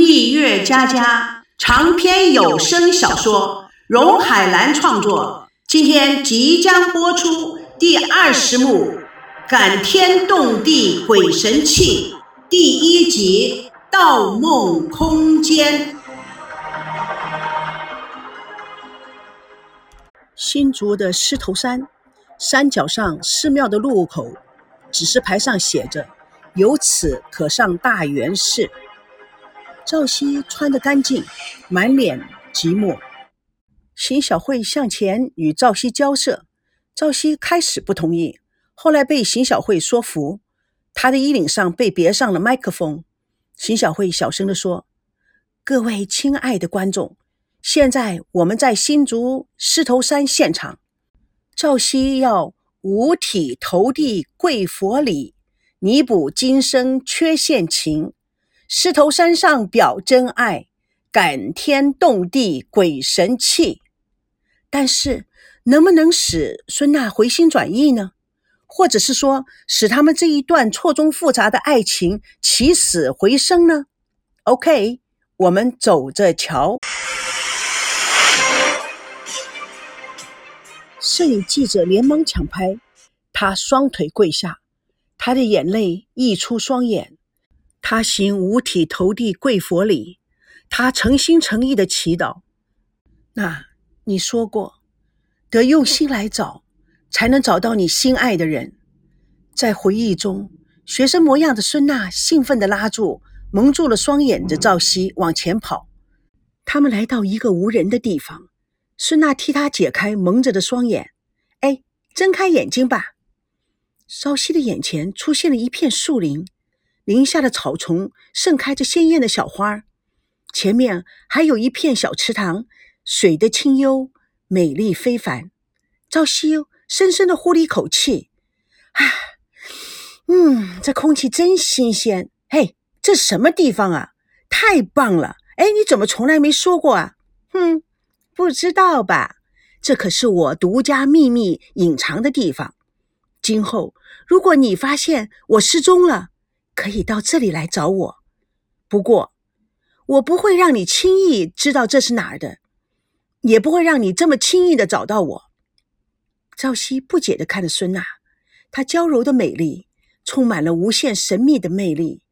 蜜月佳佳长篇有声小说，荣海兰创作，今天即将播出第二十幕《感天动地鬼神气》第一集《盗梦空间》。新竹的狮头山山脚上寺庙的路口指示牌上写着：“由此可上大圆寺。”赵熙穿得干净，满脸寂寞。邢小慧向前与赵熙交涉，赵熙开始不同意，后来被邢小慧说服。他的衣领上被别上了麦克风。邢小慧小声地说：“各位亲爱的观众，现在我们在新竹狮头山现场。赵熙要五体投地跪佛礼，弥补今生缺陷情。”狮头山上表真爱，感天动地鬼神气。但是，能不能使孙娜回心转意呢？或者是说，使他们这一段错综复杂的爱情起死回生呢？OK，我们走着瞧。摄影记者连忙抢拍，他双腿跪下，他的眼泪溢出双眼。他行五体投地跪佛礼，他诚心诚意的祈祷。那你说过，得用心来找，才能找到你心爱的人。在回忆中，学生模样的孙娜兴奋地拉住蒙住了双眼的赵熙往前跑。他们来到一个无人的地方，孙娜替他解开蒙着的双眼。哎，睁开眼睛吧。赵熙的眼前出现了一片树林。林下的草丛盛开着鲜艳的小花，前面还有一片小池塘，水的清幽，美丽非凡。赵熙深深的呼了一口气，啊，嗯，这空气真新鲜。嘿，这什么地方啊？太棒了！哎，你怎么从来没说过啊？哼，不知道吧？这可是我独家秘密隐藏的地方。今后如果你发现我失踪了，可以到这里来找我，不过我不会让你轻易知道这是哪儿的，也不会让你这么轻易的找到我。赵熙不解的看着孙娜，她娇柔的美丽充满了无限神秘的魅力。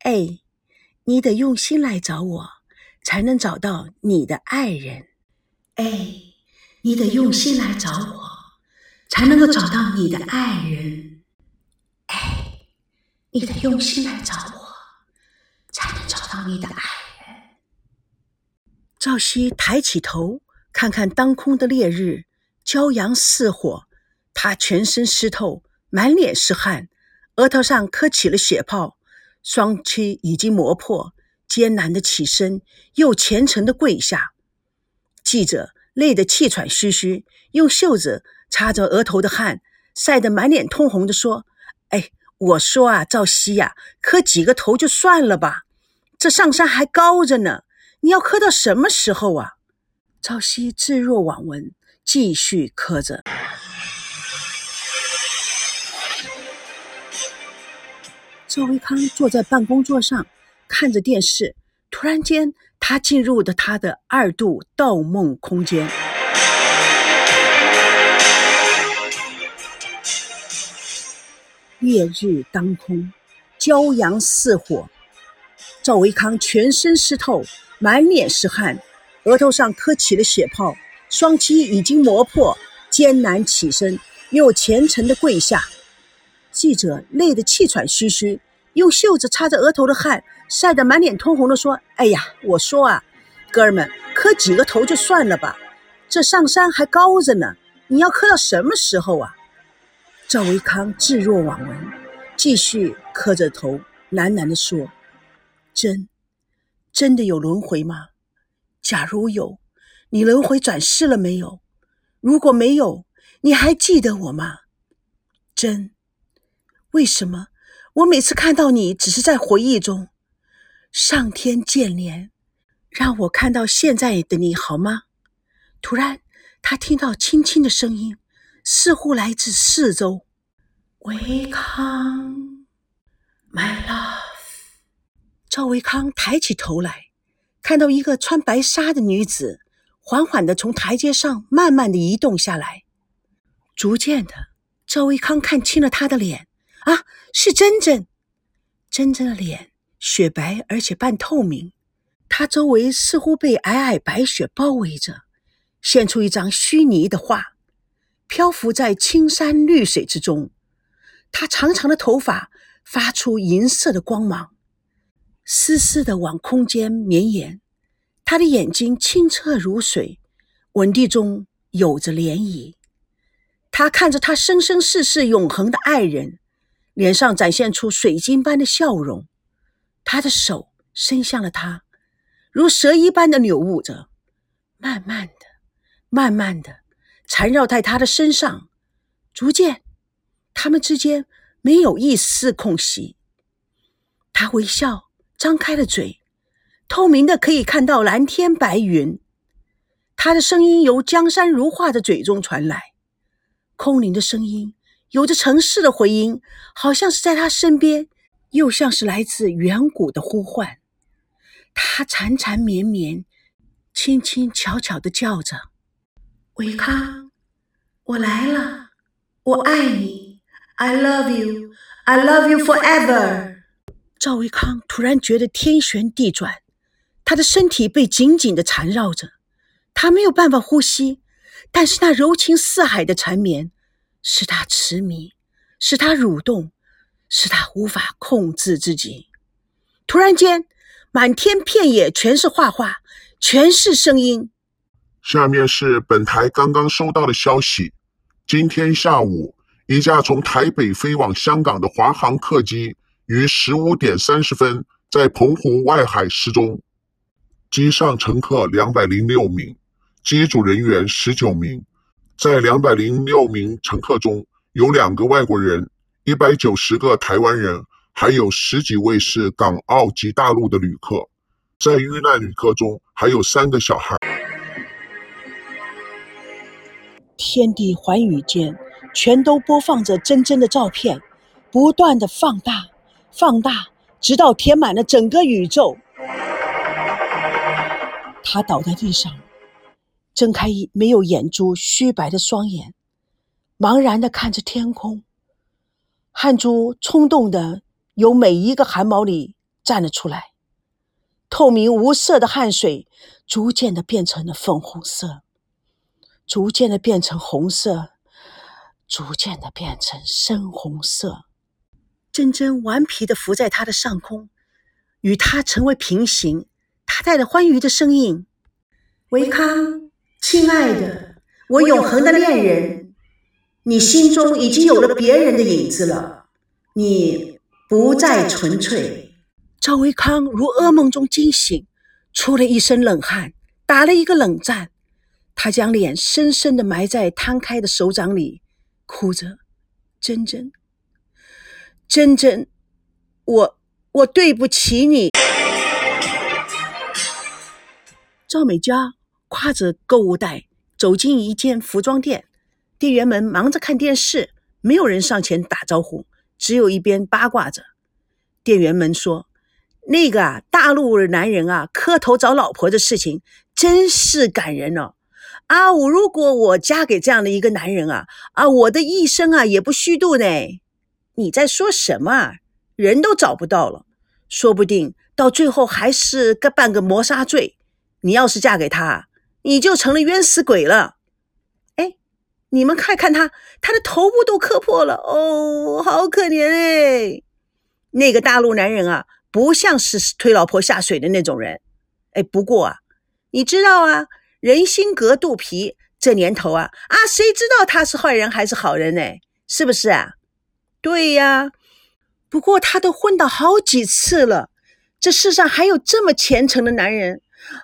哎，你得用心来找我，才能找到你的爱人。哎，你得用心来找我，才能够找到你的爱人。你得用心来找我，才能找到你的爱人。赵熙抬起头，看看当空的烈日，骄阳似火。他全身湿透，满脸是汗，额头上磕起了血泡，双膝已经磨破，艰难的起身，又虔诚的跪下。记者累得气喘吁吁，用袖子擦着额头的汗，晒得满脸通红的说：“。”我说啊，赵熙呀，磕几个头就算了吧，这上山还高着呢，你要磕到什么时候啊？赵熙置若罔闻，继续磕着。赵维康坐在办公桌上看着电视，突然间，他进入了他的二度盗梦空间。烈日当空，骄阳似火。赵维康全身湿透，满脸是汗，额头上磕起了血泡，双膝已经磨破，艰难起身，又虔诚的跪下。记者累得气喘吁吁，用袖子擦着额头的汗，晒得满脸通红的说：“哎呀，我说啊，哥们，磕几个头就算了吧，这上山还高着呢，你要磕到什么时候啊？”赵维康置若罔闻，继续磕着头，喃喃地说：“真，真的有轮回吗？假如有，你轮回转世了没有？如果没有，你还记得我吗？真，为什么我每次看到你，只是在回忆中？上天见怜，让我看到现在的你好吗？”突然，他听到轻轻的声音。似乎来自四周。维康，My love。赵维康抬起头来，看到一个穿白纱的女子缓缓的从台阶上慢慢的移动下来。逐渐的，赵维康看清了她的脸，啊，是珍珍。珍珍的脸雪白而且半透明，她周围似乎被皑皑白雪包围着，现出一张虚拟的画，漂浮在青山绿水之中。她长长的头发发出银色的光芒。丝丝的往空间绵延，他的眼睛清澈如水，稳定中有着涟漪。他看着他生生世世永恒的爱人，脸上展现出水晶般的笑容。他的手伸向了他，如蛇一般的扭舞着，慢慢的、慢慢的缠绕在他的身上，逐渐，他们之间没有一丝空隙。他微笑。张开了嘴，透明的可以看到蓝天白云。他的声音由江山如画的嘴中传来，空灵的声音有着城市的回音，好像是在他身边，又像是来自远古的呼唤。他缠缠绵绵，轻轻巧巧的叫着：“维康，我来了，我爱你，I love you, I love you forever。”赵维康突然觉得天旋地转，他的身体被紧紧的缠绕着，他没有办法呼吸，但是那柔情似海的缠绵使他痴迷，使他蠕动，使他无法控制自己。突然间，满天遍野全是画画，全是声音。下面是本台刚刚收到的消息：今天下午，一架从台北飞往香港的华航客机。于十五点三十分在澎湖外海失踪，机上乘客两百零六名，机组人员十九名。在两百零六名乘客中，有两个外国人，一百九十个台湾人，还有十几位是港澳及大陆的旅客。在遇难旅客中，还有三个小孩。天地寰宇间，全都播放着真真的照片，不断的放大。放大，直到填满了整个宇宙。他倒在地上，睁开没有眼珠、虚白的双眼，茫然地看着天空。汗珠冲动地由每一个汗毛里站了出来，透明无色的汗水逐渐地变成了粉红色，逐渐的变成红色，逐渐的变成深红色。珍珍顽皮地浮在他的上空，与他成为平行。他带着欢愉的声音：“维康，亲爱的，我永恒的恋人，你心中已经有了别人的影子了，你不再纯粹。”赵维康如噩梦中惊醒，出了一身冷汗，打了一个冷战。他将脸深深地埋在摊开的手掌里，哭着：“珍珍，珍珍，我我对不起你。赵美佳挎着购物袋走进一间服装店，店员们忙着看电视，没有人上前打招呼，只有一边八卦着。店员们说：“那个啊，大陆男人啊，磕头找老婆的事情真是感人哦。啊，我如果我嫁给这样的一个男人啊，啊，我的一生啊也不虚度呢。”你在说什么？人都找不到了，说不定到最后还是个办个谋杀罪。你要是嫁给他，你就成了冤死鬼了。哎，你们看看他，他的头部都磕破了，哦，好可怜哎。那个大陆男人啊，不像是推老婆下水的那种人。哎，不过啊，你知道啊，人心隔肚皮，这年头啊啊，谁知道他是坏人还是好人呢？是不是啊？对呀，不过他都混到好几次了，这世上还有这么虔诚的男人，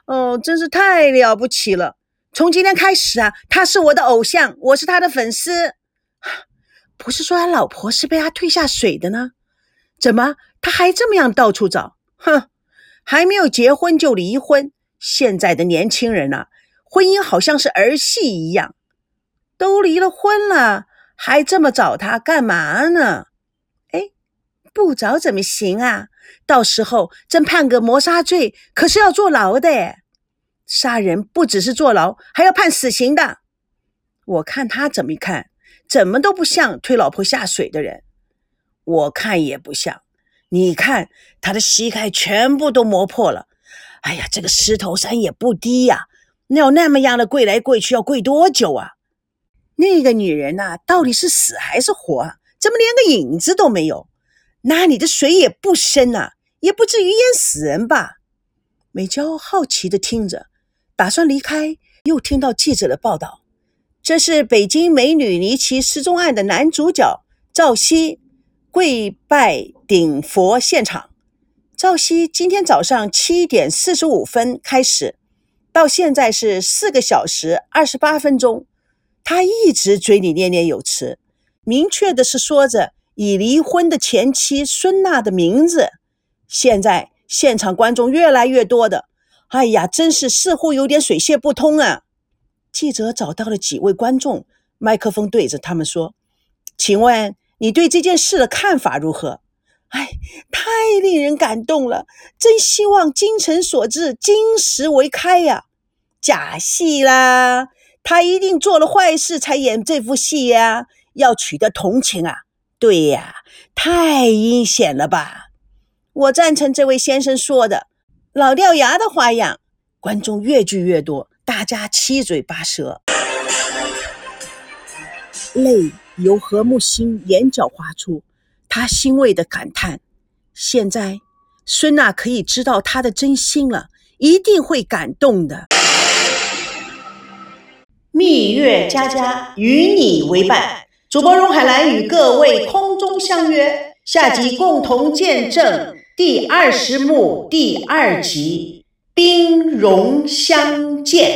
哦，真是太了不起了！从今天开始啊，他是我的偶像，我是他的粉丝。不是说他老婆是被他推下水的呢？怎么他还这么样到处找？哼，还没有结婚就离婚，现在的年轻人呐，婚姻好像是儿戏一样，都离了婚了。还这么找他干嘛呢？哎，不找怎么行啊？到时候真判个谋杀罪，可是要坐牢的。杀人不只是坐牢，还要判死刑的。我看他怎么看，怎么都不像推老婆下水的人。我看也不像。你看他的膝盖全部都磨破了。哎呀，这个石头山也不低呀，那么样的跪来跪去，要跪多久啊？那个女人呐，到底是死还是活？怎么连个影子都没有？那里的水也不深呐，也不至于淹死人吧？美娇好奇的听着，打算离开，又听到记者的报道：这是北京美女离奇失踪案的男主角赵熙跪拜顶佛现场。赵熙今天早上七点四十五分开始，到现在是四个小时二十八分钟。他一直嘴里念念有词，明确的是说着已离婚的前妻孙娜的名字。现在现场观众越来越多的，哎呀，真是似乎有点水泄不通啊！记者找到了几位观众，麦克风对着他们说：“请问你对这件事的看法如何？”哎，太令人感动了！真希望精诚所至，金石为开呀！假戏啦，他一定做了坏事才演这副戏呀！要取得同情啊！对呀，太阴险了吧！我赞成这位先生说的老掉牙的花样。观众越聚越多，大家七嘴八舌，泪由何木心眼角滑出。他欣慰的感叹：“现在孙娜可以知道他的真心了，一定会感动的。”蜜月佳佳与你为伴，主播荣海兰与各位空中相约，下集共同见证第二十幕第二集，兵戎相见。